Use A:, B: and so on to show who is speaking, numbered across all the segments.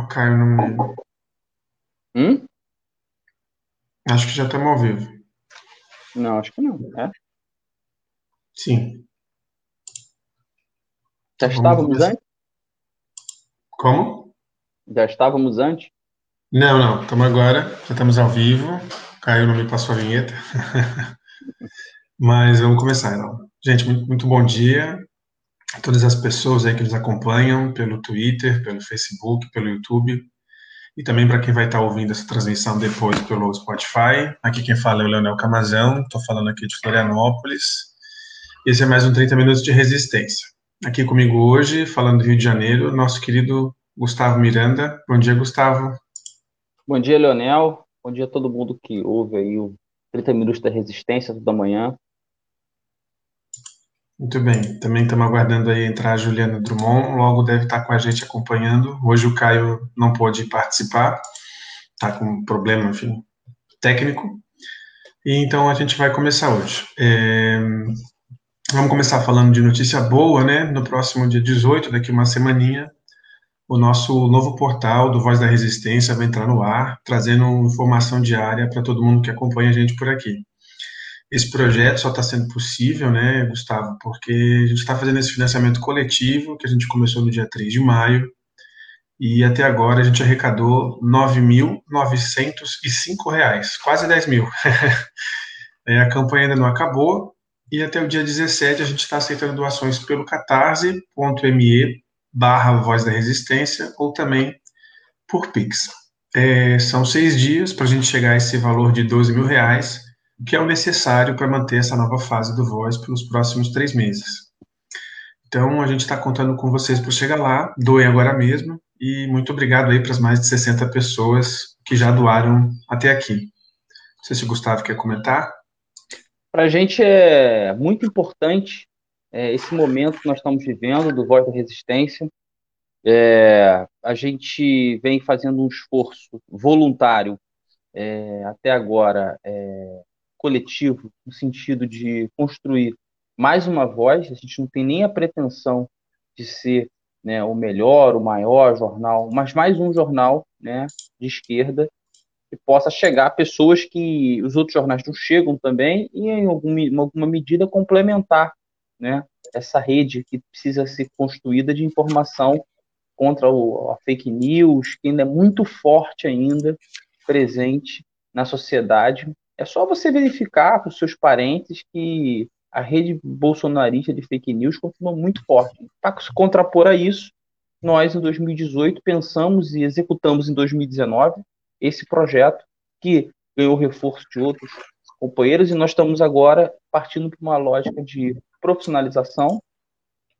A: O Caio não.
B: Hum?
A: Acho que já estamos ao vivo.
B: Não, acho que não. É?
A: Sim.
B: Já
A: Vamos
B: estávamos antes?
A: Como?
B: Já estávamos antes?
A: Não, não. Estamos agora. Já estamos ao vivo. O Caio não me passou a vinheta. Mas vamos começar, então. Gente, muito, muito bom dia a todas as pessoas aí que nos acompanham pelo Twitter, pelo Facebook, pelo YouTube. E também para quem vai estar ouvindo essa transmissão depois pelo Spotify. Aqui quem fala é o Leonel Camazão, estou falando aqui de Florianópolis. Esse é mais um 30 Minutos de Resistência. Aqui comigo hoje, falando do Rio de Janeiro, nosso querido Gustavo Miranda. Bom dia, Gustavo.
B: Bom dia, Leonel. Bom dia a todo mundo que ouve aí o 30 Minutos da Resistência toda manhã.
A: Muito bem. Também estamos aguardando aí entrar a Juliana Drummond. Logo deve estar com a gente acompanhando. Hoje o Caio não pôde participar, está com um problema, enfim, técnico. E então a gente vai começar hoje. É, Vamos começar falando de notícia boa, né? No próximo dia 18, daqui uma semaninha, o nosso novo portal do Voz da Resistência vai entrar no ar, trazendo informação diária para todo mundo que acompanha a gente por aqui. Esse projeto só está sendo possível, né, Gustavo, porque a gente está fazendo esse financiamento coletivo, que a gente começou no dia 3 de maio, e até agora a gente arrecadou R$ 9.905, quase 10 mil. É, a campanha ainda não acabou, e até o dia 17 a gente está aceitando doações pelo catarse.me barra Voz da Resistência ou também por Pix. É, são seis dias para a gente chegar a esse valor de 12 mil reais, que é o necessário para manter essa nova fase do Voz pelos próximos três meses. Então a gente está contando com vocês para chegar lá, doem agora mesmo, e muito obrigado aí para as mais de 60 pessoas que já doaram até aqui. Não sei se o Gustavo quer comentar.
B: Para a gente é muito importante é, esse momento que nós estamos vivendo do Voz da Resistência. É, a gente vem fazendo um esforço voluntário é, até agora é, coletivo, no sentido de construir mais uma voz. A gente não tem nem a pretensão de ser né, o melhor, o maior jornal, mas mais um jornal né, de esquerda que possa chegar a pessoas que os outros jornais não chegam também e, em alguma, alguma medida, complementar né, essa rede que precisa ser construída de informação contra o, a fake news, que ainda é muito forte ainda, presente na sociedade. É só você verificar com seus parentes que a rede bolsonarista de fake news continua muito forte. Para se contrapor a isso, nós, em 2018, pensamos e executamos em 2019 esse projeto que ganhou reforço de outros companheiros e nós estamos agora partindo para uma lógica de profissionalização.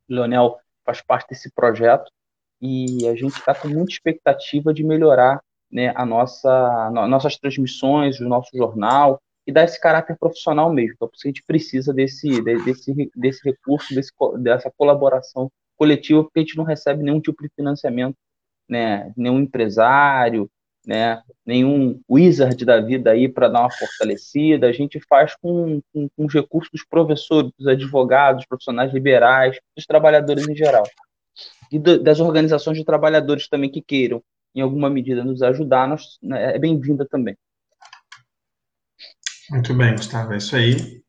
B: O Leonel faz parte desse projeto e a gente está com muita expectativa de melhorar né, a nossa, no, nossas transmissões, o nosso jornal e dar esse caráter profissional mesmo. Então, a gente precisa desse, desse, desse recurso, desse, dessa colaboração coletiva, porque a gente não recebe nenhum tipo de financiamento, né, nenhum empresário, né? Nenhum wizard da vida aí para dar uma fortalecida. A gente faz com, com, com, os recursos dos professores, dos advogados, dos profissionais liberais, dos trabalhadores em geral. E do, das organizações de trabalhadores também que queiram, em alguma medida, nos ajudar, nós, né, é bem-vinda também.
A: Muito bem, Gustavo, é isso aí.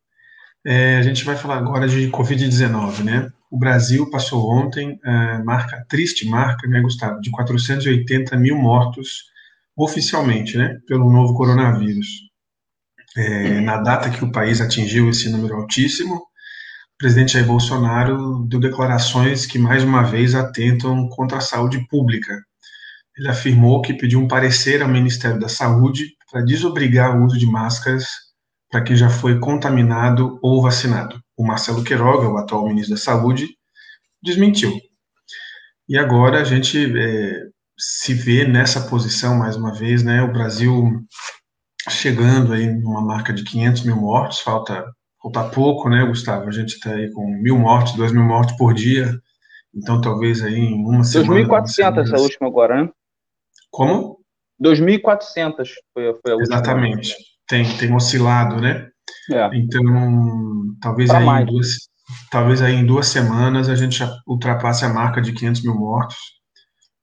A: É, a gente vai falar agora de Covid-19, né? O Brasil passou ontem, é, marca, triste marca, né, Gustavo, de 480 mil mortos oficialmente, né, pelo novo coronavírus. É, na data que o país atingiu esse número altíssimo, o presidente Jair Bolsonaro deu declarações que, mais uma vez, atentam contra a saúde pública. Ele afirmou que pediu um parecer ao Ministério da Saúde para desobrigar o uso de máscaras para quem já foi contaminado ou vacinado. O Marcelo Queiroga, o atual ministro da Saúde, desmentiu. E agora a gente é, se vê nessa posição mais uma vez, né? O Brasil chegando aí numa marca de 500 mil mortos, falta, falta pouco, né, Gustavo? A gente está aí com mil mortes, dois mil mortes por dia, então talvez aí em uma semana...
B: 2.400 a última agora, né?
A: Como?
B: 2.400 foi, foi a última.
A: Exatamente, tem, tem oscilado, né?
B: É.
A: Então, talvez aí, em duas, talvez aí em duas semanas a gente ultrapasse a marca de 500 mil mortos,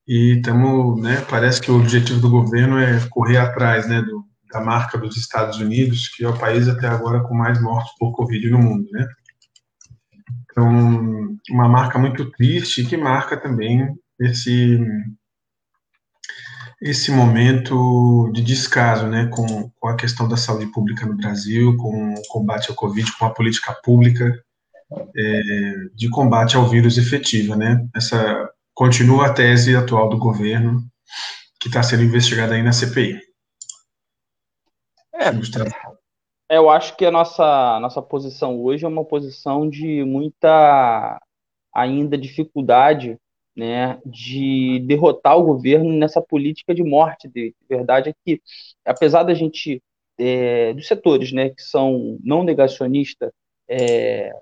A: e estamos, né, parece que o objetivo do governo é correr atrás, né, do, da marca dos Estados Unidos, que é o país até agora com mais mortos por Covid no mundo, né. Então, uma marca muito triste que marca também esse esse momento de descaso, né, com, com a questão da saúde pública no Brasil, com o combate ao Covid, com a política pública é, de combate ao vírus efetiva, né? Essa continua a tese atual do governo que está sendo investigada aí na CPI.
B: É, eu acho que a nossa, nossa posição hoje é uma posição de muita ainda dificuldade né, de derrotar o governo nessa política de morte dele. A verdade é que, apesar da gente, é, dos setores né, que são não negacionistas, é,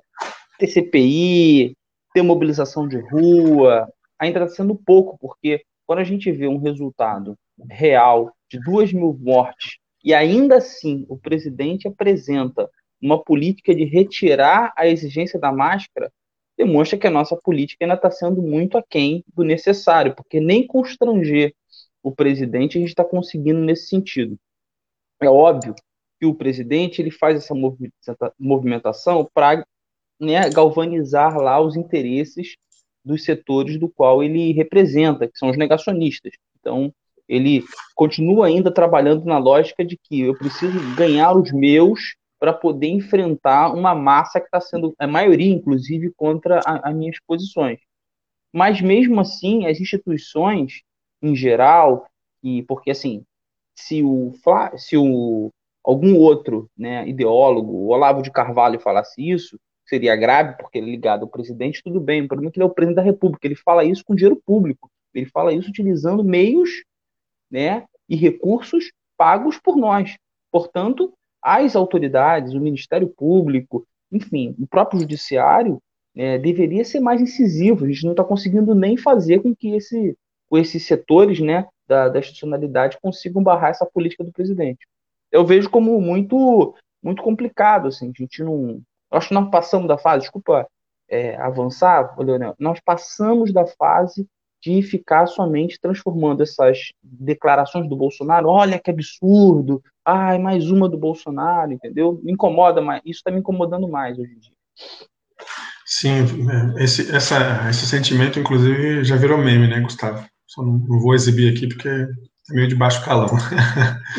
B: ter CPI, ter mobilização de rua, ainda está sendo pouco, porque quando a gente vê um resultado real de duas mil mortes e ainda assim o presidente apresenta uma política de retirar a exigência da máscara, demonstra que a nossa política ainda está sendo muito aquém do necessário, porque nem constranger o presidente a gente está conseguindo nesse sentido. É óbvio que o presidente ele faz essa movimentação para né, galvanizar lá os interesses dos setores do qual ele representa, que são os negacionistas. Então, ele continua ainda trabalhando na lógica de que eu preciso ganhar os meus para poder enfrentar uma massa que está sendo, a maioria, inclusive, contra as minhas posições. Mas, mesmo assim, as instituições, em geral, e porque, assim, se o, se o algum outro né, ideólogo, o Olavo de Carvalho, falasse isso, seria grave, porque ele é ligado ao presidente, tudo bem. O problema é que ele é o presidente da República. Ele fala isso com dinheiro público. Ele fala isso utilizando meios né, e recursos pagos por nós. Portanto, as autoridades, o Ministério Público, enfim, o próprio Judiciário, é, deveria ser mais incisivo. A gente não está conseguindo nem fazer com que esse, com esses setores né, da, da institucionalidade consigam barrar essa política do presidente. Eu vejo como muito muito complicado. Assim, a gente não, acho que nós passamos da fase, desculpa é, avançar, Leonel, nós passamos da fase de ficar somente transformando essas declarações do Bolsonaro, olha que absurdo, ai, mais uma do Bolsonaro, entendeu? Me incomoda mais, isso está me incomodando mais hoje em dia.
A: Sim, é, esse, essa, esse sentimento, inclusive, já virou meme, né, Gustavo? Só não, não vou exibir aqui porque é meio de baixo calão.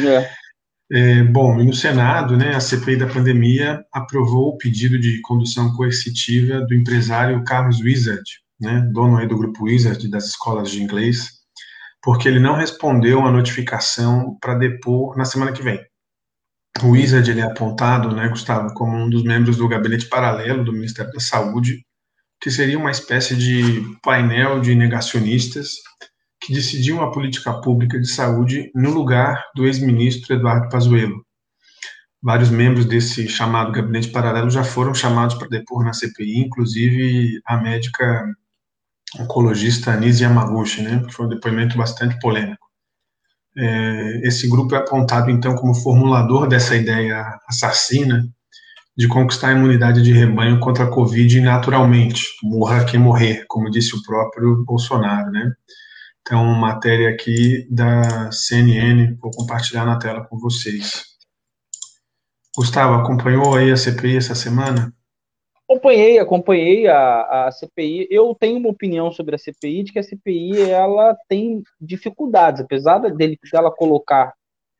A: É. É, bom, no Senado, né, a CPI da pandemia aprovou o pedido de condução coercitiva do empresário Carlos Wizard, né, dono aí do grupo Wizard das escolas de inglês, porque ele não respondeu a notificação para depor na semana que vem. O Wizard ele é apontado, né, Gustavo, como um dos membros do gabinete paralelo do Ministério da Saúde, que seria uma espécie de painel de negacionistas que decidiu a política pública de saúde no lugar do ex-ministro Eduardo Pazuello. Vários membros desse chamado gabinete paralelo já foram chamados para depor na CPI, inclusive a médica oncologista Anise Yamaguchi, né, que foi um depoimento bastante polêmico. É, esse grupo é apontado, então, como formulador dessa ideia assassina de conquistar a imunidade de rebanho contra a Covid naturalmente, morra quem morrer, como disse o próprio Bolsonaro, né. Então, matéria aqui da CNN, vou compartilhar na tela com vocês. Gustavo, acompanhou aí a CPI essa semana?
B: Acompanhei, acompanhei a, a CPI. Eu tenho uma opinião sobre a CPI, de que a CPI ela tem dificuldades, apesar dele dela colocar.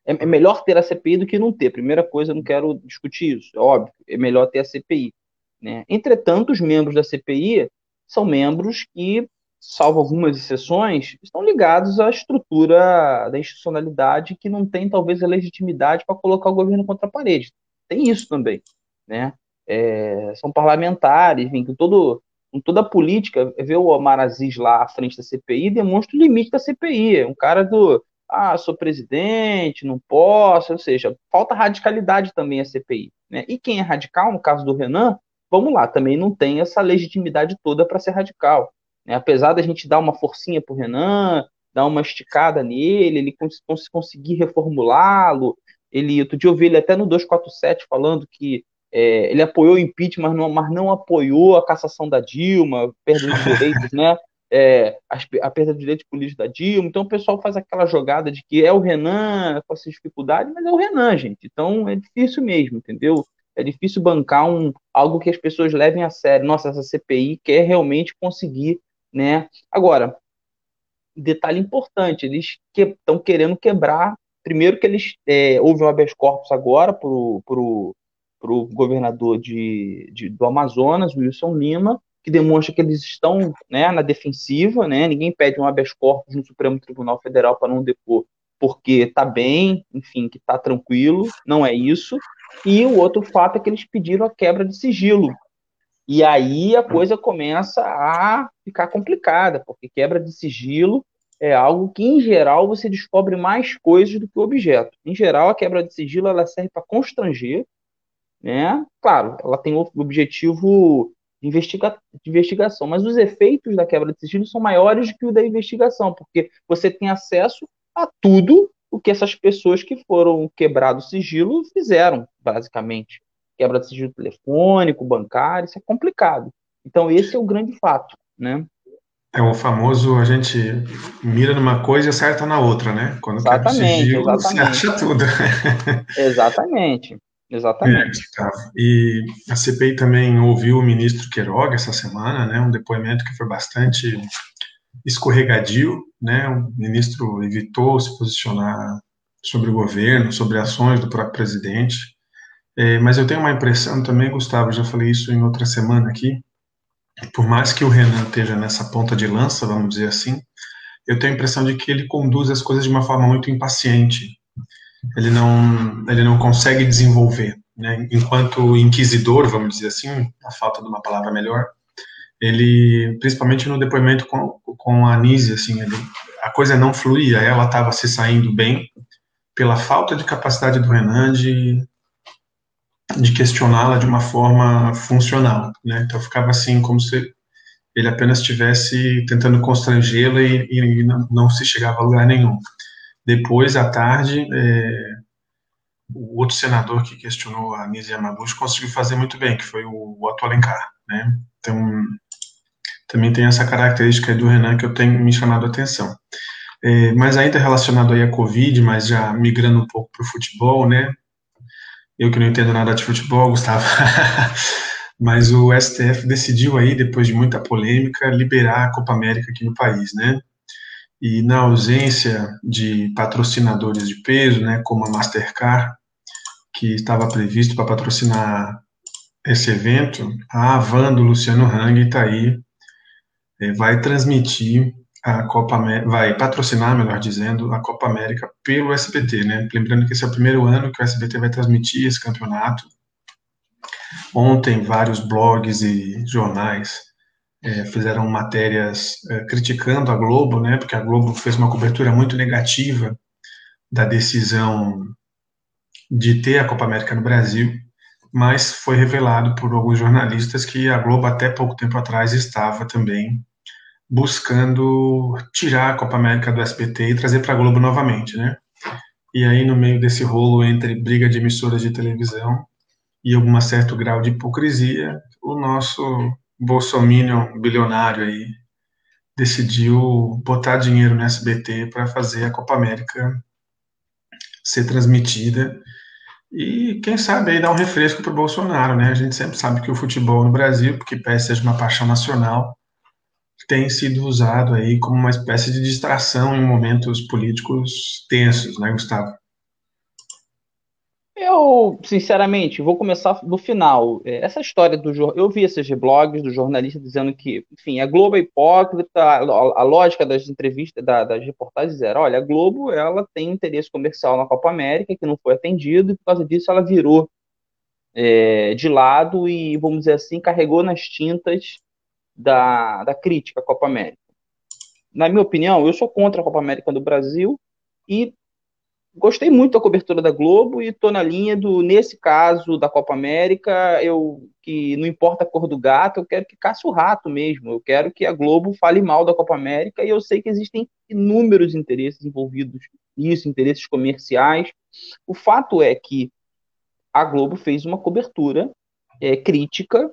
B: É, é melhor ter a CPI do que não ter. Primeira coisa, eu não quero discutir isso, é óbvio, é melhor ter a CPI. Né? Entretanto, os membros da CPI são membros que salvo algumas exceções, estão ligados à estrutura da institucionalidade que não tem talvez a legitimidade para colocar o governo contra a parede. Tem isso também, né? É, são parlamentares, enfim, que todo, com toda a política, ver o Omar Aziz lá à frente da CPI demonstra o limite da CPI. É um cara do, ah, sou presidente, não posso, ou seja, falta radicalidade também a CPI. Né? E quem é radical, no caso do Renan, vamos lá, também não tem essa legitimidade toda para ser radical. Né? Apesar da gente dar uma forcinha para o Renan, dar uma esticada nele, ele cons conseguir reformulá-lo. Ele, outro dia eu vi ele até no 247 falando que é, ele apoiou o impeachment, mas não, mas não apoiou a cassação da Dilma, perda de direitos, né? é, a perda de direitos políticos da Dilma. Então o pessoal faz aquela jogada de que é o Renan com essas dificuldades, mas é o Renan, gente. Então é difícil mesmo, entendeu? É difícil bancar um, algo que as pessoas levem a sério. Nossa, essa CPI quer realmente conseguir, né? Agora, detalhe importante, eles estão que, querendo quebrar. Primeiro que eles é, houve um habeas corpus agora para o governador de, de, do Amazonas, Wilson Lima, que demonstra que eles estão né, na defensiva, né? Ninguém pede um habeas corpus no Supremo Tribunal Federal para não depor porque está bem, enfim, que está tranquilo, não é isso. E o outro fato é que eles pediram a quebra de sigilo. E aí a coisa começa a ficar complicada, porque quebra de sigilo é algo que, em geral, você descobre mais coisas do que o objeto. Em geral, a quebra de sigilo ela serve para constranger, né? Claro, ela tem o objetivo de, investiga de investigação, mas os efeitos da quebra de sigilo são maiores do que o da investigação, porque você tem acesso a tudo o que essas pessoas que foram quebrado o sigilo fizeram, basicamente. Quebra de sigilo telefônico, bancário, isso é complicado. Então, esse é o grande fato, né?
A: É o famoso, a gente mira numa coisa e acerta na outra, né?
B: Quando exatamente, quebra o sigilo, exatamente.
A: você acha tudo.
B: exatamente. Exatamente.
A: É, e a CPI também ouviu o ministro Queiroga essa semana, né, um depoimento que foi bastante escorregadio, né, o ministro evitou se posicionar sobre o governo, sobre ações do próprio presidente, é, mas eu tenho uma impressão também, Gustavo, já falei isso em outra semana aqui, por mais que o Renan esteja nessa ponta de lança, vamos dizer assim, eu tenho a impressão de que ele conduz as coisas de uma forma muito impaciente, ele não, ele não consegue desenvolver. Né? Enquanto inquisidor, vamos dizer assim, a falta de uma palavra melhor, ele, principalmente no depoimento com, com a Anise, assim, ele, a coisa não fluía, ela estava se saindo bem pela falta de capacidade do Renan de, de questioná-la de uma forma funcional, né? Então ficava assim como se ele apenas estivesse tentando constrangê-la e, e não, não, se chegava a lugar nenhum. Depois, à tarde, é, o outro senador que questionou a Nise Yamaguchi conseguiu fazer muito bem, que foi o Otto Alencar, né? Então, também tem essa característica do Renan que eu tenho me chamado a atenção. É, mas ainda relacionado aí à Covid, mas já migrando um pouco para o futebol, né? Eu que não entendo nada de futebol, Gustavo. mas o STF decidiu aí, depois de muita polêmica, liberar a Copa América aqui no país, né? E na ausência de patrocinadores de peso, né, como a Mastercard, que estava previsto para patrocinar esse evento, a Avan do Luciano Hang está aí, é, vai transmitir a Copa América, vai patrocinar, melhor dizendo, a Copa América pelo SBT, né? Lembrando que esse é o primeiro ano que o SBT vai transmitir esse campeonato. Ontem, vários blogs e jornais é, fizeram matérias é, criticando a Globo, né, porque a Globo fez uma cobertura muito negativa da decisão de ter a Copa América no Brasil, mas foi revelado por alguns jornalistas que a Globo até pouco tempo atrás estava também buscando tirar a Copa América do SBT e trazer para a Globo novamente, né? E aí no meio desse rolo entre briga de emissoras de televisão e algum certo grau de hipocrisia, o nosso bolsominion bilionário aí decidiu botar dinheiro no SBT para fazer a Copa América ser transmitida e quem sabe aí dar um refresco para o Bolsonaro, né? A gente sempre sabe que o futebol no Brasil, porque parece seja uma paixão nacional, tem sido usado aí como uma espécie de distração em momentos políticos tensos, né, Gustavo?
B: Eu, sinceramente, vou começar do final. É, essa história do eu vi esses blogs do jornalista dizendo que, enfim, a Globo é hipócrita, a, lógica das entrevistas, da, das reportagens era, olha, a Globo ela tem interesse comercial na Copa América que não foi atendido e por causa disso ela virou é, de lado e, vamos dizer assim, carregou nas tintas da, da crítica à Copa América. Na minha opinião, eu sou contra a Copa América do Brasil e gostei muito da cobertura da Globo e tô na linha do, nesse caso da Copa América, eu que não importa a cor do gato, eu quero que caça o rato mesmo. Eu quero que a Globo fale mal da Copa América e eu sei que existem inúmeros interesses envolvidos nisso, interesses comerciais. O fato é que a Globo fez uma cobertura é, crítica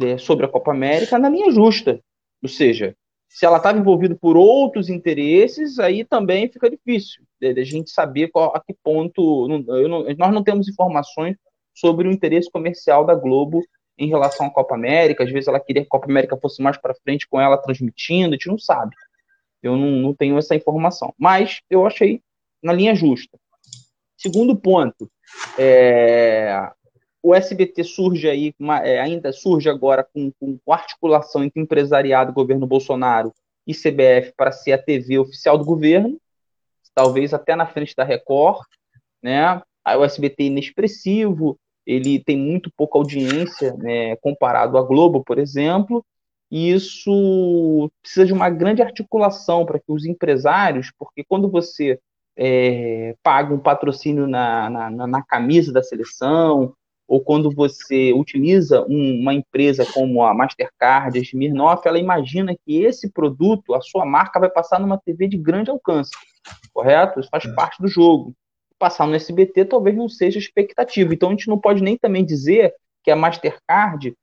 B: é, sobre a Copa América na linha justa. Ou seja, Se ela estava envolvida por outros interesses, aí também fica difícil a gente saber qual, a que ponto. Não, nós não temos informações sobre o interesse comercial da Globo em relação à Copa América. Às vezes ela queria que a Copa América fosse mais para frente com ela transmitindo, a gente não sabe. Eu não, não tenho essa informação. Mas eu achei na linha justa. Segundo ponto, é, o SBT surge aí, uma, é, ainda surge agora com, com articulação entre empresariado, governo Bolsonaro e CBF para ser a TV oficial do governo, talvez até na frente da Record, né? Aí o SBT é inexpressivo, ele tem muito pouca audiência né, comparado à Globo, por exemplo, e isso precisa de uma grande articulação para que os empresários, porque quando você é, paga um patrocínio na, na, na, camisa da seleção, ou quando você utiliza um, uma empresa como a Mastercard, a Smirnoff, ela imagina que esse produto, a sua marca, vai passar numa TV de grande alcance, correto? Isso faz é. parte do jogo. Passar no SBT talvez não seja expectativa. Então a gente não pode nem também dizer que a Mastercard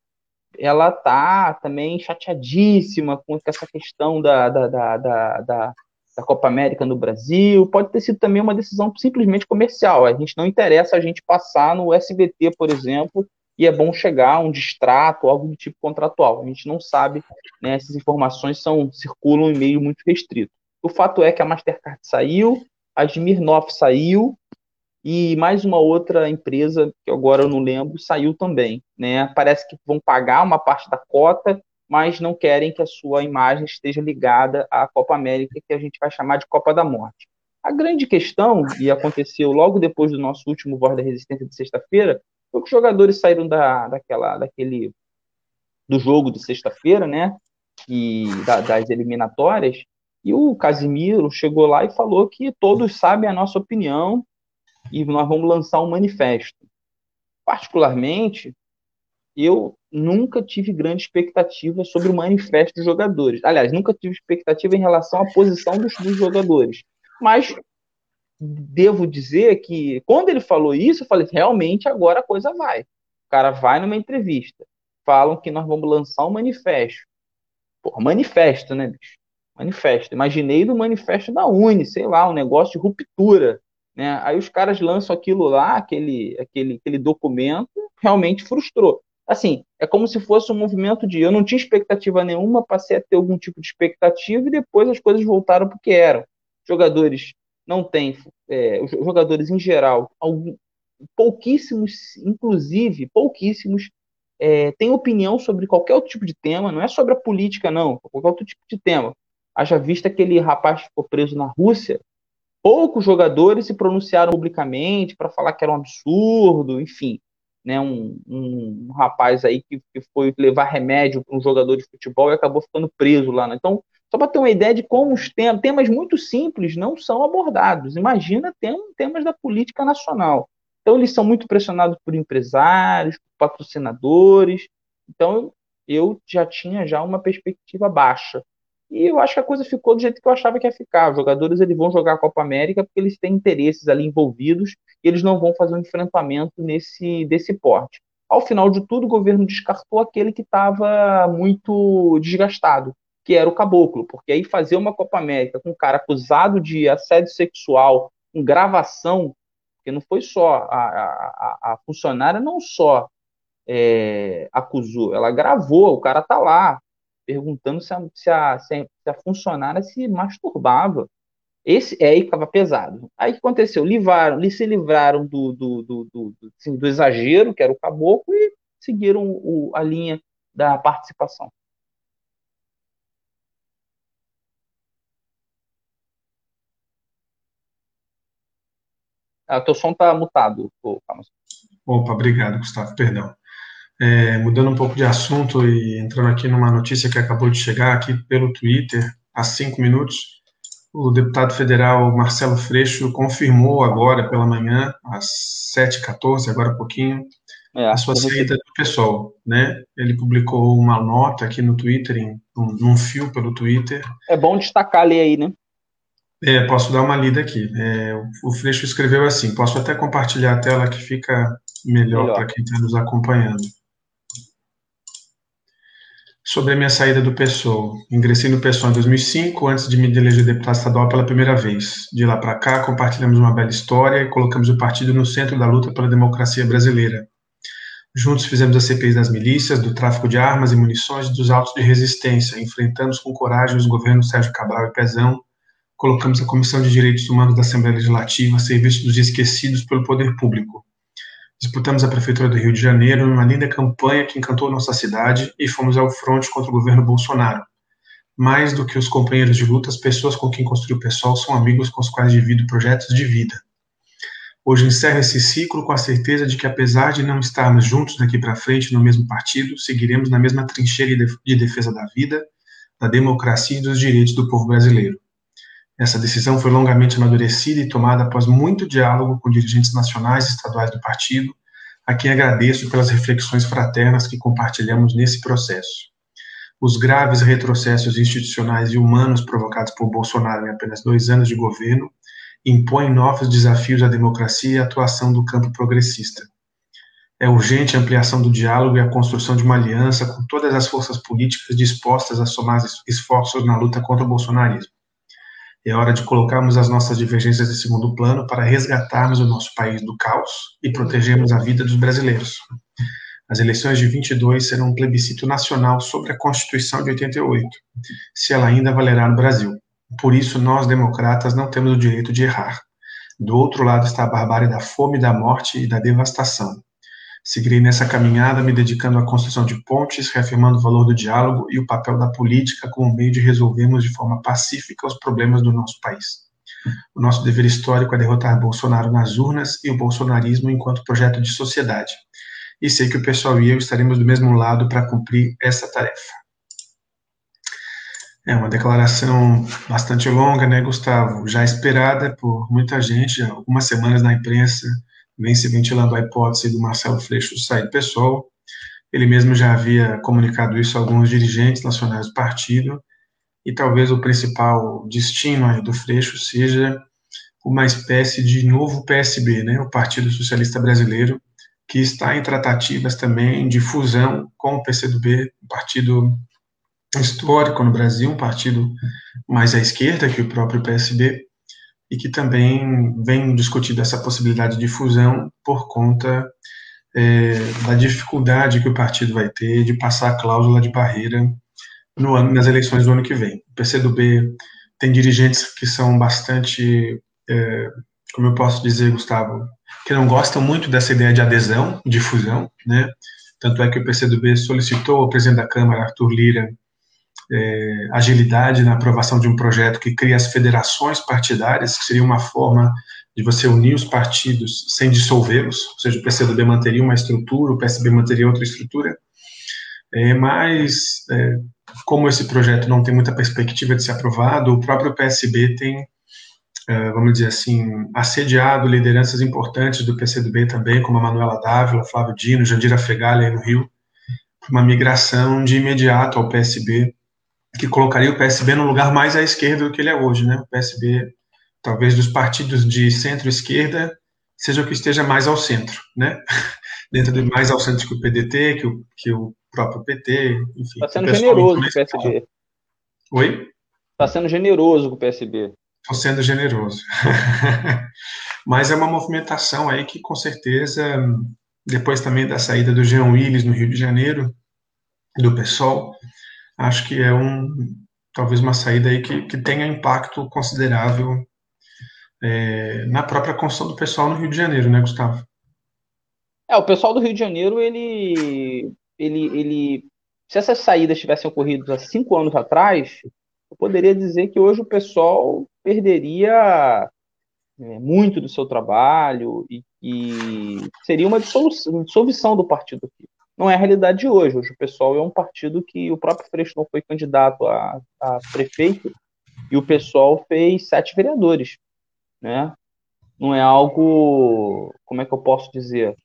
B: ela tá também chateadíssima com essa questão da, da, da, da, da Copa América no Brasil. Pode ter sido também uma decisão simplesmente comercial. A gente não interessa a gente passar no SBT, por exemplo, e é bom chegar a um distrato, algo do tipo contratual. A gente não sabe, né, essas informações são circulam em meio muito restrito. O fato é que a Mastercard saiu, a Smirnoff saiu, e mais uma outra empresa, que agora eu não lembro, saiu também. Né? Parece que vão pagar uma parte da cota, mas não querem que a sua imagem esteja ligada à Copa América, que a gente vai chamar de Copa da Morte. A grande questão, e aconteceu logo depois do nosso último Voz da Resistência de sexta-feira, foi que os jogadores saíram da, daquela, daquele, do jogo de sexta-feira, né? E da, das eliminatórias, e o Casimiro chegou lá e falou que todos sabem a nossa opinião, e nós vamos lançar um manifesto. Particularmente, eu nunca tive grande expectativa sobre o manifesto dos jogadores. Aliás, nunca tive expectativa em relação à posição dos, dos jogadores. Mas devo dizer que quando ele falou isso, eu falei, realmente agora a coisa vai. O cara vai numa entrevista, falam que nós vamos lançar um manifesto. Porra, manifesto, né, bicho? Manifesto. Imaginei do manifesto da Uni, sei lá, um negócio de ruptura. Né? Aí os caras lançam aquilo lá, aquele, aquele, aquele documento, realmente frustrou. Assim, é como se fosse um movimento de eu não tinha expectativa nenhuma, passei a ter algum tipo de expectativa e depois as coisas voltaram porque eram. Jogadores não têm, é, os jogadores em geral, algum, pouquíssimos, inclusive, pouquíssimos, é, têm opinião sobre qualquer outro tipo de tema, não é sobre a política, não, qualquer outro tipo de tema. Haja vista aquele rapaz que ficou preso na Rússia, poucos jogadores se pronunciaram publicamente para falar que era um absurdo, enfim, né, um, um, rapaz aí que, que, foi levar remédio para um jogador de futebol e acabou ficando preso lá. Né? Então, só para ter uma ideia de como os temas, temas muito simples não são abordados. Imagina tem, temas da política nacional. Então, eles são muito pressionados por empresários, por patrocinadores. Então, eu já tinha já uma perspectiva baixa. E eu acho que a coisa ficou do jeito que eu achava que ia ficar. Os jogadores eles vão jogar a Copa América porque eles têm interesses ali envolvidos e eles não vão fazer um enfrentamento nesse desse porte. Ao final de tudo, o governo descartou aquele que estava muito desgastado, que era o caboclo, porque aí fazer uma Copa América com um cara acusado de assédio sexual, com gravação, porque não foi só a, a, a funcionária, não só é, acusou, ela gravou, o cara tá lá, perguntando se a, se a, se a funcionária se masturbava. Esse é aí estava pesado. Aí o que aconteceu? Livraram, se livraram do, do, do, do, assim, do exagero, que era o caboclo, e seguiram o, a linha da participação. Ah, teu som está mutado.
A: Opa, obrigado, Gustavo, perdão. É, mudando um pouco de assunto e entrando aqui numa notícia que acabou de chegar aqui pelo Twitter há cinco minutos, o deputado federal Marcelo Freixo confirmou agora pela manhã, às 7h14, agora há pouquinho, é, a sua saída do pessoal, né? Ele publicou uma nota aqui no Twitter, em, num, num fio pelo Twitter.
B: É bom destacar ali aí, né?
A: É, posso dar uma lida aqui. É, o Freixo escreveu assim, posso até compartilhar a tela que fica melhor, melhor. para quem está nos acompanhando. Sobre a minha saída do PSOL. Ingressei no PSOL em 2005, antes de me eleger deputado estadual pela primeira vez. De lá para cá, compartilhamos uma bela história e colocamos o partido no centro da luta pela democracia brasileira. Juntos fizemos a CPI das milícias, do tráfico de armas e munições e dos autos de resistência. Enfrentamos com coragem os governos Sérgio Cabral e Pezão. Colocamos a Comissão de Direitos Humanos da Assembleia Legislativa a serviço dos esquecidos pelo poder público Disputamos a Prefeitura do Rio de Janeiro numa linda campanha que encantou nossa cidade e fomos ao fronte contra o governo Bolsonaro. Mais do que os companheiros de luta, as pessoas com quem construí o pessoal são amigos com os quais divido projetos de vida. Hoje encerro esse ciclo com a certeza de que, apesar de não estarmos juntos daqui para frente no mesmo partido, seguiremos na mesma trincheira de defesa da vida, da democracia e dos direitos do povo brasileiro. Essa decisão foi longamente amadurecida e tomada após muito diálogo com dirigentes nacionais e estaduais do partido, a quem agradeço pelas reflexões fraternas que compartilhamos nesse processo. Os graves retrocessos institucionais e humanos provocados por Bolsonaro em apenas dois anos de governo impõem novos desafios à democracia e à atuação do campo progressista. É urgente a ampliação do diálogo e a construção de uma aliança com todas as forças políticas dispostas a somar esforços na luta contra o bolsonarismo. É hora de colocarmos as nossas divergências em segundo plano para resgatarmos o nosso país do caos e protegermos a vida dos brasileiros. As eleições de 22 serão um plebiscito nacional sobre a Constituição de 88, se ela ainda valerá no Brasil. Por isso, nós, democratas, não temos o direito de errar. Do outro lado está a barbárie da fome, da morte e da devastação. Seguirei nessa caminhada me dedicando à construção de pontes, reafirmando o valor do diálogo e o papel da política como meio de resolvermos de forma pacífica os problemas do nosso país. O nosso dever histórico é derrotar Bolsonaro nas urnas e o bolsonarismo enquanto projeto de sociedade. E sei que o pessoal e eu estaremos do mesmo lado para cumprir essa tarefa. É uma declaração bastante longa, né, Gustavo? Já esperada por muita gente, algumas semanas na imprensa, vem se ventilando a hipótese do Marcelo Freixo sair do PSOL. Ele mesmo já havia comunicado isso a alguns dirigentes nacionais do partido, e talvez o principal destino do Freixo seja uma espécie de novo PSB, né, o Partido Socialista Brasileiro, que está em tratativas também de fusão com o PCdoB, um partido histórico no Brasil, um partido mais à esquerda que o próprio PSB, e que também vem discutindo essa possibilidade de fusão por conta é, da dificuldade que o partido vai ter de passar a cláusula de barreira no ano, nas eleições do ano que vem. O PCdoB tem dirigentes que são bastante, é, como eu posso dizer, Gustavo, que não gostam muito dessa ideia de adesão, de fusão, né? Tanto é que o PCdoB solicitou ao presidente da Câmara, Arthur Lira, é, agilidade na aprovação de um projeto que cria as federações partidárias, que seria uma forma de você unir os partidos sem dissolvê-los, ou seja, o PCdoB manteria uma estrutura, o PSB manteria outra estrutura, é, mas é, como esse projeto não tem muita perspectiva de ser aprovado, o próprio PSB tem, é, vamos dizer assim, assediado lideranças importantes do PCdoB também, como a Manuela Dávila, Flávio Dino, Jandira Fegali no Rio, uma migração de imediato ao PSB que colocaria o PSB no lugar mais à esquerda do que ele é hoje, né? O PSB, talvez dos partidos de centro-esquerda, seja o que esteja mais ao centro, né? Dentro de mais ao centro que o PDT, que o, que o próprio PT, enfim.
B: Está sendo generoso com o PSB.
A: Oi?
B: Está sendo generoso com o PSB.
A: Estou sendo generoso. Mas é uma movimentação aí que, com certeza, depois também da saída do Jean Willis no Rio de Janeiro, do PSOL, acho que é um talvez uma saída aí que, que tenha impacto considerável é, na própria construção do pessoal no Rio de Janeiro, né, Gustavo?
B: É, o pessoal do Rio de Janeiro, ele, ele, ele, se essas saídas tivessem ocorrido há cinco anos atrás, eu poderia dizer que hoje o pessoal perderia é, muito do seu trabalho e, e seria uma dissolução do partido aqui não é a realidade de hoje. Hoje o pessoal é um partido que o próprio Freixo foi candidato a, a prefeito e o pessoal fez sete vereadores, né? Não é algo, como é que eu posso dizer,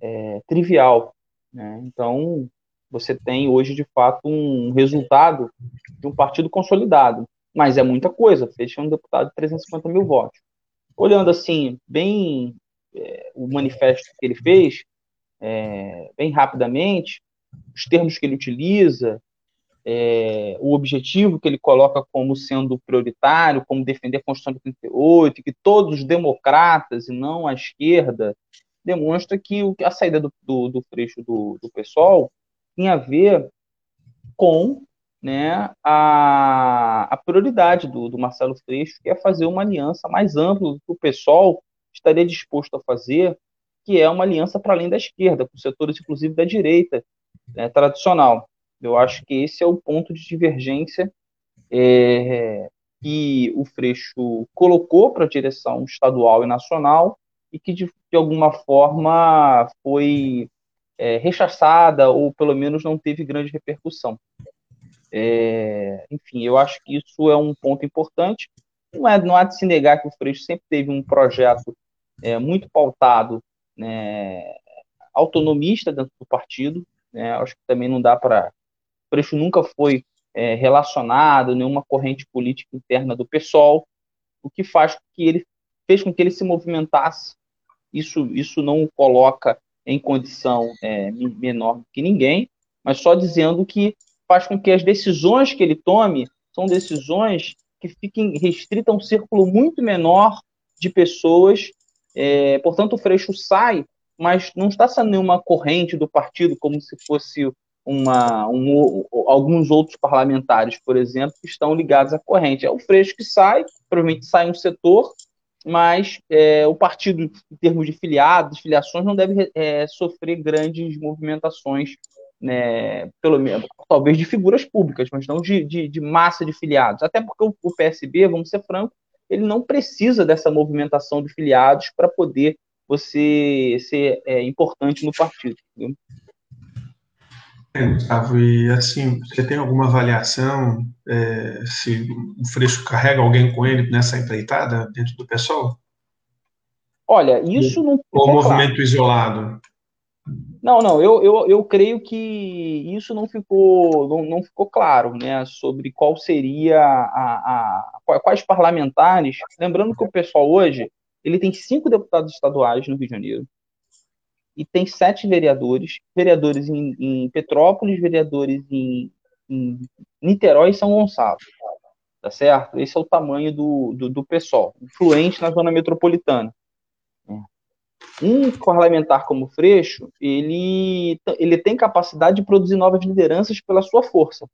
B: é, trivial, né? Então você tem hoje de fato um resultado de um partido consolidado, mas é muita coisa. Freixo é um deputado de 350 mil votos. Olhando assim bem é, o manifesto que ele fez, é, bem rapidamente, os termos que ele utiliza, é, o objetivo que ele coloca como sendo prioritário, como defender a Constituição de 38, que todos os democratas e não a esquerda, demonstra que a saída do, do, do Freixo do, do PSOL tinha a ver com né, a, a prioridade do, do Marcelo Freixo, que é fazer uma aliança mais ampla do que o PSOL estaria disposto a fazer, que é uma aliança para além da esquerda, com setores, inclusive, da direita né, tradicional. Eu acho que esse é o ponto de divergência é, que o Freixo colocou para a direção estadual e nacional e que, de, de alguma forma, foi é, rechaçada ou, pelo menos, não teve grande repercussão. É, enfim, eu acho que isso é um ponto importante. Não, é, não há de se negar que o Freixo sempre teve um projeto é, muito pautado, né, autonomista dentro do partido. Né, acho que também não dá para. O Freixo nunca foi é, relacionado a nenhuma corrente política interna do PSOL, o que faz com que ele fez com que ele se movimentasse. Isso, isso não o coloca em condição é, menor que ninguém, mas só dizendo que faz com que as decisões que ele tome são decisões que fiquem restritas a um círculo muito menor de pessoas. É, portanto, o Freixo sai, mas não está sendo nenhuma corrente do partido, como se fosse uma, um, alguns outros parlamentares, por exemplo, que estão ligados à corrente. É o Freixo que sai, provavelmente sai um setor, mas é, o partido, em termos de filiados, filiações, não deve é, sofrer grandes movimentações né, pelo menos, talvez de figuras públicas, mas não de, de, de massa de filiados. Até porque o, o, PSB, vamos ser francos, ele não precisa dessa movimentação de filiados para poder você ser é, importante no partido. Entendeu?
A: É, Gustavo, e assim, você tem alguma avaliação é, se o Freixo carrega alguém com ele nessa empreitada dentro do pessoal?
B: Olha, isso não.
A: Ou movimento claro. isolado?
B: Não, não, eu, eu, eu creio que isso não ficou, não, não ficou claro, né, sobre qual seria a, a, quais parlamentares, lembrando que o pessoal hoje, ele tem cinco deputados estaduais no Rio de Janeiro, e tem sete vereadores, vereadores em, em Petrópolis, vereadores em, em, Niterói e São Gonçalo, tá certo? Esse é o tamanho do, do, do pessoal, influente na zona metropolitana um parlamentar como Freixo, ele, ele tem capacidade de produzir novas lideranças pela sua força,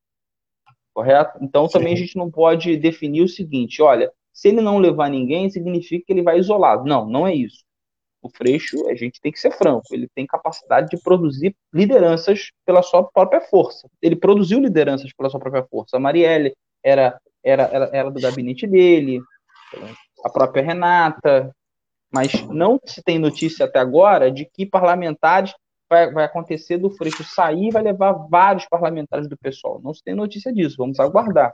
B: correto? Então também a gente não pode definir o seguinte, olha, se ele não levar ninguém, significa que ele vai isolado. Não, não é isso. O Freixo, a gente tem que ser franco, ele tem capacidade de produzir lideranças pela sua própria força. Ele produziu lideranças pela sua própria força. A Marielle era, era, era, era do gabinete dele, a própria Renata, mas não se tem notícia até agora de que parlamentares vai, vai acontecer do Freixo sair e vai levar vários parlamentares do pessoal. Não se tem notícia disso, vamos aguardar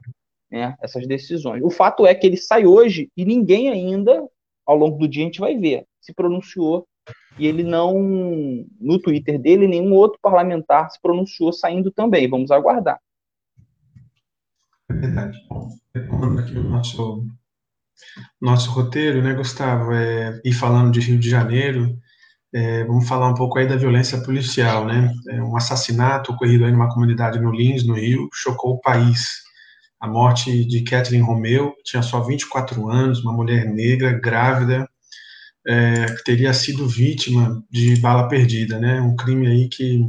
B: né, essas decisões. O fato é que ele sai hoje e ninguém ainda, ao longo do dia, a gente vai ver, se pronunciou e ele não, no Twitter dele, nenhum outro parlamentar se pronunciou saindo também. Vamos aguardar.
A: É verdade. Aqui o nosso nosso roteiro, né, Gustavo, é, e falando de Rio de Janeiro, é, vamos falar um pouco aí da violência policial, né? É um assassinato ocorrido aí numa comunidade no Lins, no Rio, chocou o país. A morte de Kathleen Romeu, tinha só 24 anos, uma mulher negra, grávida, é, que teria sido vítima de bala perdida, né? Um crime aí que,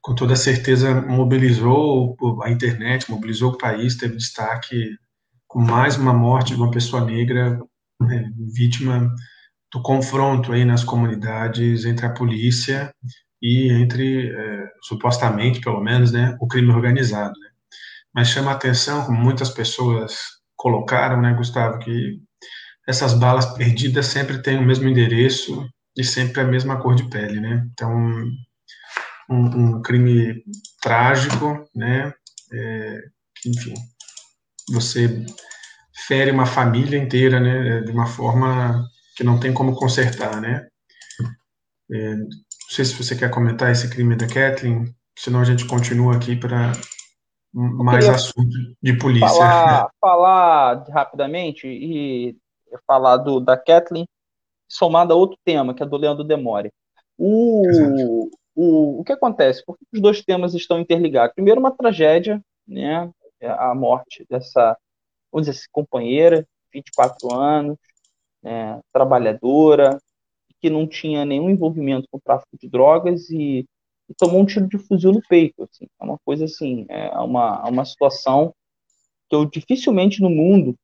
A: com toda certeza, mobilizou a internet, mobilizou o país, teve destaque com mais uma morte de uma pessoa negra né, vítima do confronto aí nas comunidades entre a polícia e entre, é, supostamente, pelo menos, né, o crime organizado. Né? Mas chama a atenção, como muitas pessoas colocaram, né, Gustavo, que essas balas perdidas sempre têm o mesmo endereço e sempre a mesma cor de pele, né? Então, um, um crime trágico, né? É, enfim, você fere uma família inteira, né, de uma forma que não tem como consertar, né. É, não sei se você quer comentar esse crime da Kathleen, senão a gente continua aqui para mais assunto de polícia.
B: Falar, falar rapidamente e falar do, da Kathleen, somado a outro tema, que é do Leandro Demore. O, o, o que acontece? Por que os dois temas estão interligados? Primeiro, uma tragédia, né? A morte dessa, vamos dizer assim, companheira, 24 anos, né, trabalhadora, que não tinha nenhum envolvimento com o tráfico de drogas e, e, tomou um tiro de fuzil no peito. Assim. É uma coisa assim, é uma, uma situação que eu dificilmente no mundo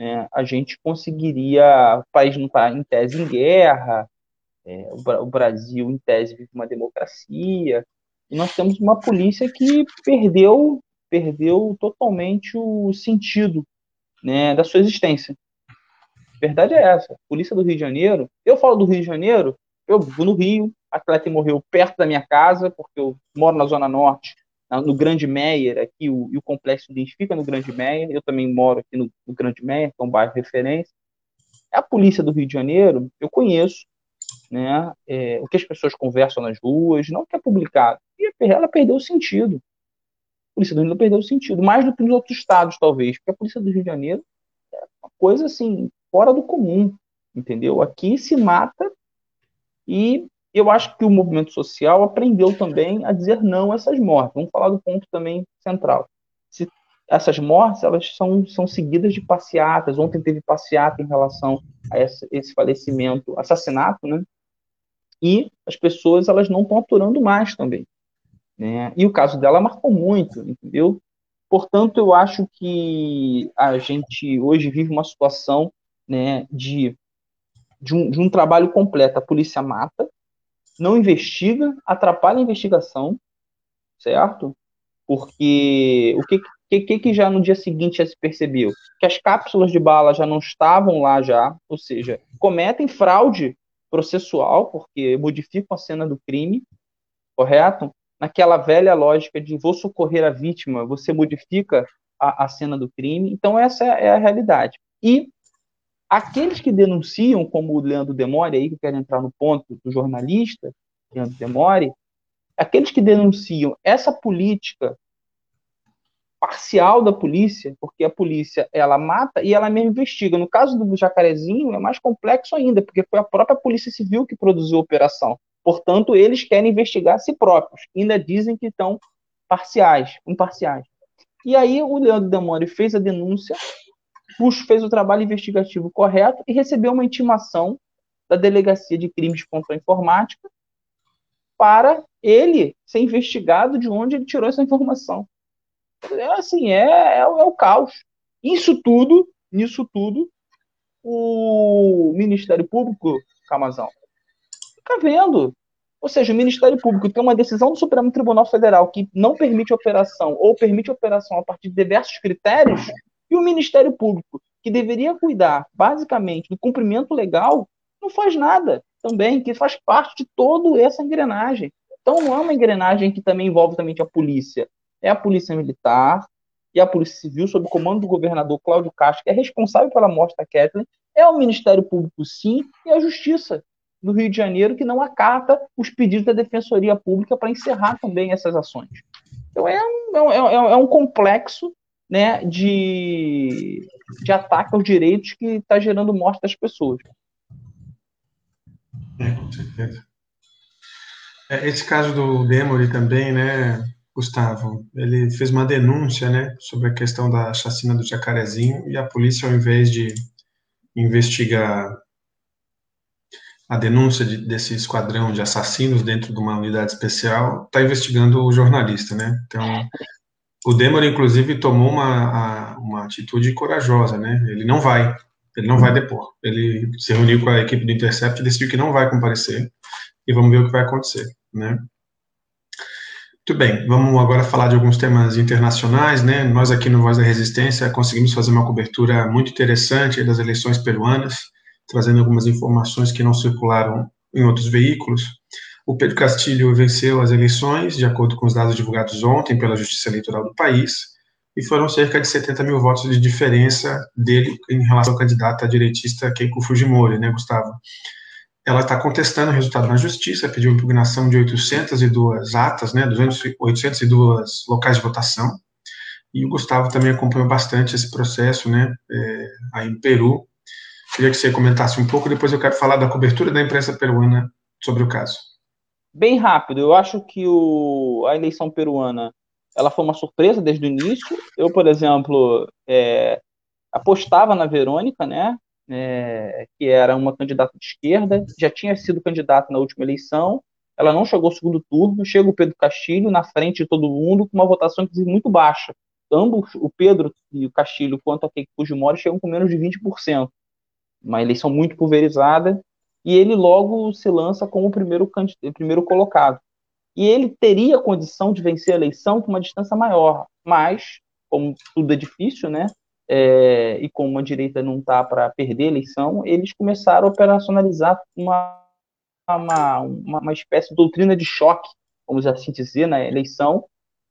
B: né, a gente conseguiria. O país não está em tese em guerra, é, o, o Brasil, em tese, vive uma democracia, e nós temos uma polícia que perdeu perdeu totalmente o sentido né, da sua existência. Verdade é essa. Polícia do Rio de Janeiro, eu falo do Rio de Janeiro, eu vivo no Rio, a Clete morreu perto da minha casa, porque eu moro na Zona Norte, no Grande Meier, aqui o, e o complexo identifica no Grande Meier, eu também moro aqui no, no Grande Meier, que é um bairro referência. A polícia do Rio de Janeiro, eu conheço, né, é, o que as pessoas conversam nas ruas, não que é publicado. E ela perdeu o sentido. Polícia do Rio perdeu o sentido, mais do que nos outros estados, talvez, porque a Polícia do Rio de Janeiro é uma coisa assim, fora do comum, entendeu? Aqui se mata e eu acho que o movimento social aprendeu também a dizer não a essas mortes. Vamos falar do ponto também central. Se essas mortes elas são, são seguidas de passeatas. Ontem teve passeata em relação a esse falecimento, assassinato, né? E as pessoas elas não estão aturando mais também. Né? E o caso dela marcou muito, entendeu? Portanto, eu acho que a gente hoje vive uma situação né, de, de, um, de um trabalho completo. A polícia mata, não investiga, atrapalha a investigação, certo? Porque o que, que, que, que já no dia seguinte já se percebeu? Que as cápsulas de bala já não estavam lá já, ou seja, cometem fraude processual, porque modificam a cena do crime, correto? Naquela velha lógica de vou socorrer a vítima, você modifica a, a cena do crime. Então, essa é a realidade. E aqueles que denunciam, como o Leandro Demore, aí que quer entrar no ponto do jornalista, Leandro Demore, aqueles que denunciam essa política parcial da polícia, porque a polícia ela mata e ela mesmo investiga. No caso do Jacarezinho é mais complexo ainda, porque foi a própria Polícia Civil que produziu a operação. Portanto, eles querem investigar a si próprios. Ainda dizem que estão parciais, imparciais. E aí o Leandro Demore fez a denúncia, fez o trabalho investigativo correto e recebeu uma intimação da Delegacia de Crimes contra a Informática para ele ser investigado de onde ele tirou essa informação. É assim, é, é, é o caos. Isso tudo, nisso tudo, o Ministério Público, Camazão, fica vendo. Ou seja, o Ministério Público tem uma decisão do Supremo Tribunal Federal que não permite operação ou permite operação a partir de diversos critérios, e o Ministério Público, que deveria cuidar basicamente do cumprimento legal, não faz nada também, que faz parte de toda essa engrenagem. Então não é uma engrenagem que também envolve também a polícia é a Polícia Militar e a Polícia Civil, sob o comando do governador Cláudio Castro, que é responsável pela morte da Kathleen, é o Ministério Público, sim, e a Justiça do Rio de Janeiro, que não acata os pedidos da Defensoria Pública para encerrar também essas ações. Então é um, é um, é um é complexo né, de, de ataque aos direitos que está gerando morte das pessoas.
A: É, com certeza. É, esse caso do Demory também, né, Gustavo, ele fez uma denúncia, né, sobre a questão da chacina do Jacarezinho e a polícia, ao invés de investigar a denúncia de, desse esquadrão de assassinos dentro de uma unidade especial, está investigando o jornalista, né? Então, o Demore, inclusive, tomou uma, uma atitude corajosa, né? Ele não vai, ele não vai depor. Ele se reuniu com a equipe do Intercept e decidiu que não vai comparecer e vamos ver o que vai acontecer, né? Muito bem, vamos agora falar de alguns temas internacionais, né? Nós aqui no Voz da Resistência conseguimos fazer uma cobertura muito interessante das eleições peruanas, trazendo algumas informações que não circularam em outros veículos. O Pedro Castilho venceu as eleições, de acordo com os dados divulgados ontem pela Justiça Eleitoral do país, e foram cerca de 70 mil votos de diferença dele em relação ao candidato direitista Keiko Fujimori, né, Gustavo? ela está contestando o resultado na justiça, pediu impugnação de 802 atas, né, 200, 802 locais de votação, e o Gustavo também acompanhou bastante esse processo, né, é, aí em Peru. Queria que você comentasse um pouco, depois eu quero falar da cobertura da imprensa peruana sobre o caso.
B: bem rápido. Eu acho que o, a eleição peruana ela foi uma surpresa desde o início. Eu, por exemplo, é, apostava na Verônica, né? É, que era uma candidata de esquerda, já tinha sido candidata na última eleição. Ela não chegou ao segundo turno. Chega o Pedro Castilho na frente de todo mundo com uma votação muito baixa. Ambos, o Pedro e o Castilho, quanto a Keiko Fujimori, chegam com menos de 20%. Uma eleição muito pulverizada e ele logo se lança como o primeiro, primeiro colocado. E ele teria condição de vencer a eleição com uma distância maior, mas, como tudo é difícil, né? É, e como a direita não está para perder a eleição, eles começaram a operacionalizar uma, uma, uma, espécie de doutrina de choque, vamos assim dizer, na eleição.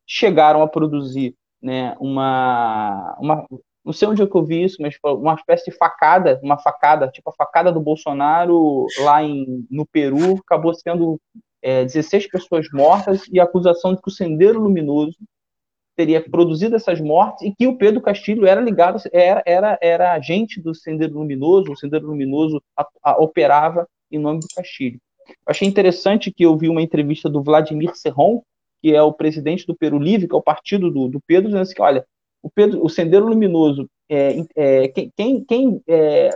B: Chegaram a produzir né, uma, uma, não sei onde é que eu vi isso, mas uma espécie de facada, uma facada, tipo a facada do Bolsonaro lá em, no Peru, acabou sendo é, 16 pessoas mortas e a acusação de que o Sendeiro Luminoso teria produzido essas mortes e que o Pedro Castilho era ligado, era, era, era agente do Sendeiro Luminoso, o Sendeiro Luminoso a, a, operava em nome do Castilho. Achei interessante que eu vi uma entrevista do Vladimir Serron, que é o presidente do Peru Livre, que é o partido do, do Pedro, dizendo assim, olha, o, Pedro, o Sendeiro Luminoso, é, é, quem, quem, é,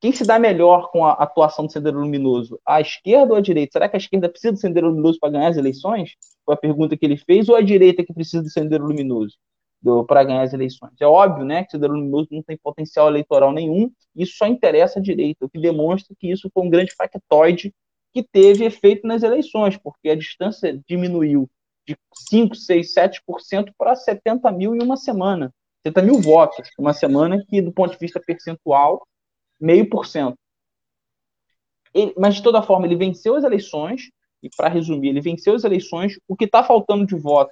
B: quem, se dá melhor com a atuação do Sendeiro Luminoso? A esquerda ou a direita? Será que a esquerda precisa do Sendeiro Luminoso para ganhar as eleições? Foi a pergunta que ele fez, ou a direita que precisa do Sendeiro Luminoso? para ganhar as eleições. É óbvio né, que o Sendeiro Luminoso não tem potencial eleitoral nenhum, isso só interessa à direita, o que demonstra que isso foi um grande factoide que teve efeito nas eleições, porque a distância diminuiu de 5, 6, 7% para 70 mil em uma semana. 70 mil votos uma semana, que do ponto de vista percentual, meio por cento. Mas, de toda forma, ele venceu as eleições, e para resumir, ele venceu as eleições. O que está faltando de voto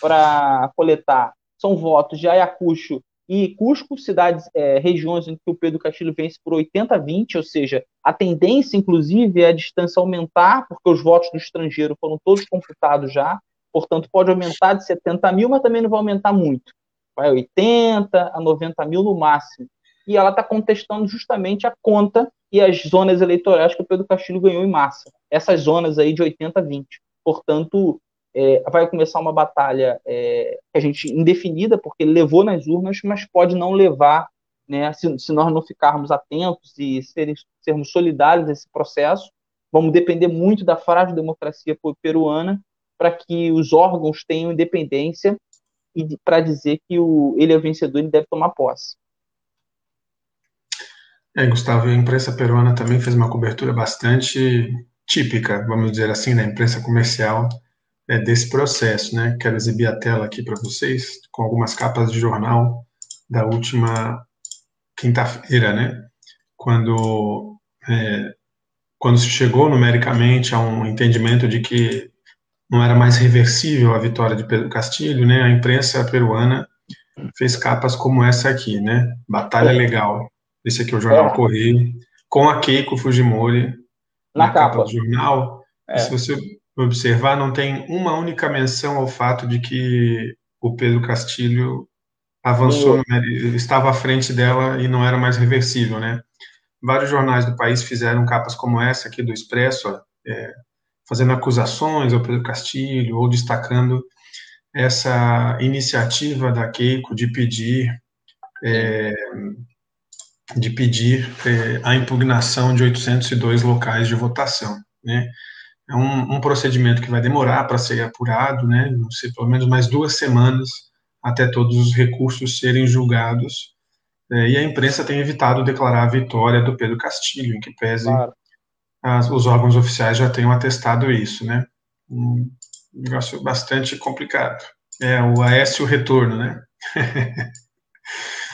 B: para coletar são votos de Ayacucho e Cusco, cidades, é, regiões em que o Pedro Castilho vence por 80 a 20, ou seja, a tendência, inclusive, é a distância aumentar, porque os votos do estrangeiro foram todos computados já, portanto, pode aumentar de 70 mil, mas também não vai aumentar muito. Vai 80 a 90 mil no máximo. E ela está contestando justamente a conta e as zonas eleitorais que o Pedro Castilho ganhou em massa. Essas zonas aí de 80 a 20. Portanto, é, vai começar uma batalha é, que a gente indefinida, porque levou nas urnas, mas pode não levar, né, se, se nós não ficarmos atentos e ser, sermos solidários nesse processo, vamos depender muito da frágil democracia peruana para que os órgãos tenham independência e para dizer que o, ele é vencedor, ele deve tomar posse.
A: É, Gustavo, a imprensa peruana também fez uma cobertura bastante típica, vamos dizer assim, da imprensa comercial é, desse processo, né? Quero exibir a tela aqui para vocês com algumas capas de jornal da última quinta-feira, né? Quando é, quando se chegou numericamente a um entendimento de que não era mais reversível a vitória de Pedro Castilho, né? A imprensa peruana fez capas como essa aqui, né? Batalha legal. Esse aqui é o jornal é. Correio com a Keiko Fujimori na, na capa. capa do jornal. É. Se você observar, não tem uma única menção ao fato de que o Pedro Castilho avançou, né, estava à frente dela e não era mais reversível, né? Vários jornais do país fizeram capas como essa aqui do Expresso, ó, é, fazendo acusações ao Pedro Castilho ou destacando essa iniciativa da Keiko de pedir é, de pedir é, a impugnação de 802 locais de votação, né? é um, um procedimento que vai demorar para ser apurado, né? Não sei, pelo menos mais duas semanas até todos os recursos serem julgados. É, e a imprensa tem evitado declarar a vitória do Pedro Castilho, em que pese claro. As, os órgãos oficiais já tenham atestado isso, né? Um negócio bastante complicado. É o Aécio Retorno, né?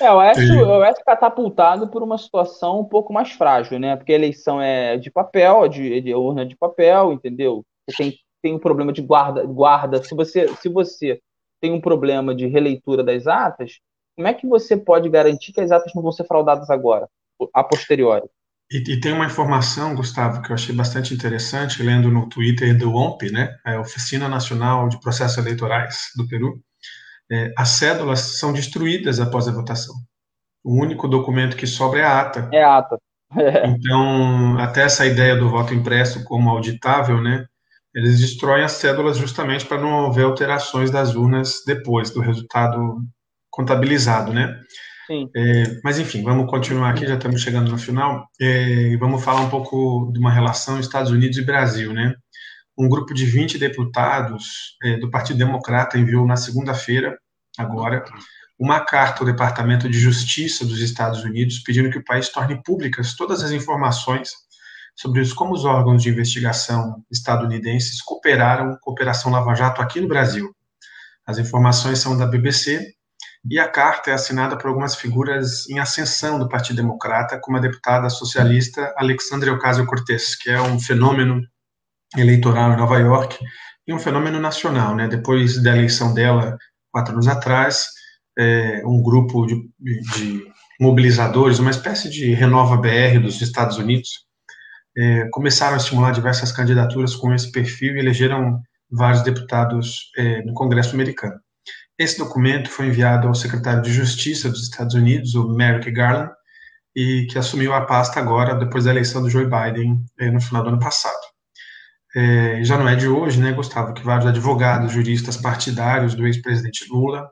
B: É, o Oeste, o Oeste catapultado por uma situação um pouco mais frágil, né? Porque a eleição é de papel, de, de urna de papel, entendeu? Você tem, tem um problema de guarda, guarda. Se você, se você tem um problema de releitura das atas, como é que você pode garantir que as atas não vão ser fraudadas agora, a posteriori?
A: E, e, tem uma informação, Gustavo, que eu achei bastante interessante, lendo no Twitter do OMP, né, a Oficina Nacional de Processos Eleitorais do Peru, é, as cédulas são destruídas após a votação. O único documento que sobra é a ata.
B: É a ata.
A: então, até essa ideia do voto impresso como auditável, né, eles destroem as cédulas justamente para não haver alterações das urnas depois do resultado contabilizado, né? É, mas enfim, vamos continuar aqui, já estamos chegando no final, é, vamos falar um pouco de uma relação Estados Unidos e Brasil, né? Um grupo de 20 deputados é, do Partido Democrata enviou na segunda-feira, agora, uma carta ao Departamento de Justiça dos Estados Unidos pedindo que o país torne públicas todas as informações sobre os, como os órgãos de investigação estadunidenses cooperaram com a Operação Lava Jato aqui no Brasil. As informações são da BBC e a carta é assinada por algumas figuras em ascensão do Partido Democrata, como a deputada socialista Alexandria Ocasio-Cortez, que é um fenômeno eleitoral em Nova York e um fenômeno nacional. Né? Depois da eleição dela, quatro anos atrás, é, um grupo de, de mobilizadores, uma espécie de Renova BR dos Estados Unidos, é, começaram a estimular diversas candidaturas com esse perfil e elegeram vários deputados é, no Congresso americano. Esse documento foi enviado ao secretário de Justiça dos Estados Unidos, o Merrick Garland, e que assumiu a pasta agora, depois da eleição do Joe Biden, é, no final do ano passado. É, já não é de hoje, né, Gustavo, que vários advogados, juristas partidários do ex-presidente Lula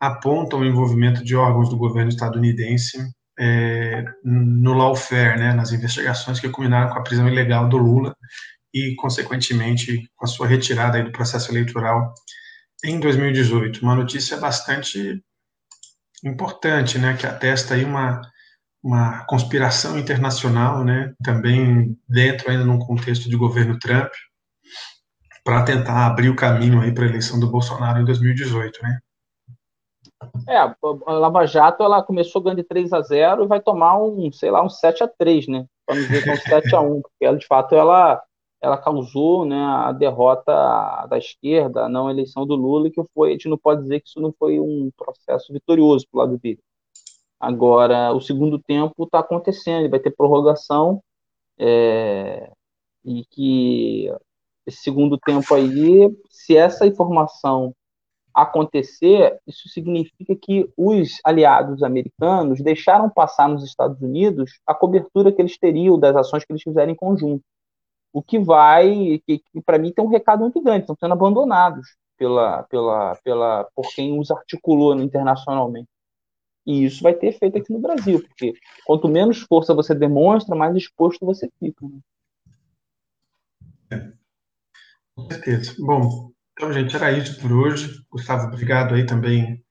A: apontam o envolvimento de órgãos do governo estadunidense é, no lawfare, né, nas investigações que culminaram com a prisão ilegal do Lula e, consequentemente, com a sua retirada do processo eleitoral em 2018. Uma notícia bastante importante, né, que atesta aí uma, uma conspiração internacional, né, também dentro ainda num contexto de governo Trump, para tentar abrir o caminho aí para a eleição do Bolsonaro em 2018, né?
B: É, a Lava Jato ela começou ganhando de 3 a 0 e vai tomar um, sei lá, um 7 a 3, né? Vamos dizer que é um 7 a 1, porque ela de fato ela ela causou, né, a derrota da esquerda, a não eleição do Lula, que foi, a gente não pode dizer que isso não foi um processo vitorioso para o lado dele. Agora, o segundo tempo está acontecendo, vai ter prorrogação, é, e que esse segundo tempo aí, se essa informação acontecer, isso significa que os aliados americanos deixaram passar nos Estados Unidos a cobertura que eles teriam das ações que eles fizerem em conjunto. O que vai, que, que para mim tem um recado muito grande, estão sendo abandonados pela, pela, pela, por quem os articulou internacionalmente. E isso vai ter efeito aqui no Brasil, porque quanto menos força você demonstra, mais exposto você fica. Né?
A: É. Com certeza. Bom, então, gente, era isso por hoje. Gustavo, obrigado aí também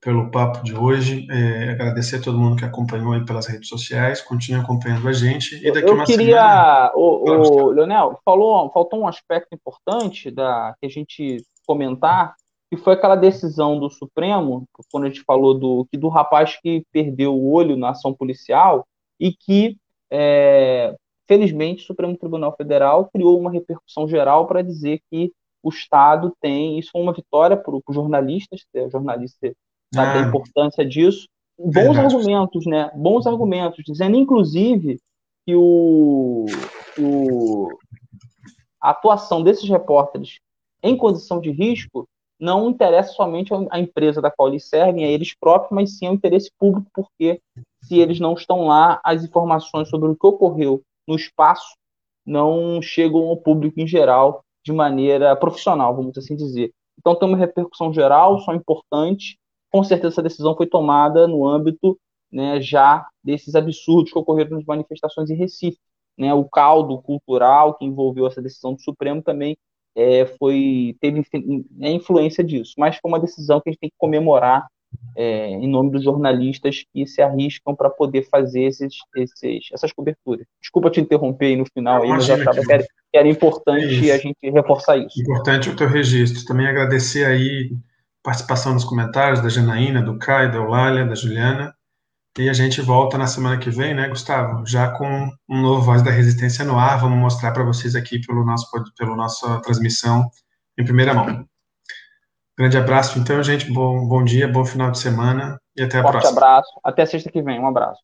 A: pelo papo de hoje. É, agradecer a todo mundo que acompanhou aí pelas redes sociais, continue acompanhando a gente.
B: E daqui Eu uma queria, semana... o, o Leonel, falou, faltou um aspecto importante da que a gente comentar, que foi aquela decisão do Supremo, quando a gente falou do do rapaz que perdeu o olho na ação policial e que é, felizmente o Supremo Tribunal Federal criou uma repercussão geral para dizer que o Estado tem, isso foi uma vitória para os jornalistas, o jornalista sabe ah, a importância disso, bons verdade. argumentos, né? Bons argumentos, dizendo inclusive que o, o, a atuação desses repórteres em condição de risco não interessa somente a empresa da qual eles servem, a eles próprios, mas sim ao interesse público, porque se eles não estão lá, as informações sobre o que ocorreu no espaço não chegam ao público em geral de maneira profissional, vamos assim dizer. Então tem uma repercussão geral, só importante. Com certeza essa decisão foi tomada no âmbito né, já desses absurdos que ocorreram nas manifestações em Recife. Né, o caldo cultural que envolveu essa decisão do Supremo também é, foi teve é, influência disso, mas foi uma decisão que a gente tem que comemorar é, em nome dos jornalistas que se arriscam para poder fazer esses, esses, essas coberturas. Desculpa te interromper aí no final, aí, mas eu achava que era, que era importante é a gente reforçar isso.
A: Importante o teu registro. Também agradecer aí participação nos comentários da Janaína, do Caio, da Eulália, da Juliana. E a gente volta na semana que vem, né, Gustavo? Já com um novo Voz da Resistência no ar. Vamos mostrar para vocês aqui pelo nosso, pela nossa transmissão em primeira mão. Grande abraço, então, gente. Bom, bom dia, bom final de semana e até a
B: Forte
A: próxima.
B: abraço. Até sexta que vem. Um abraço.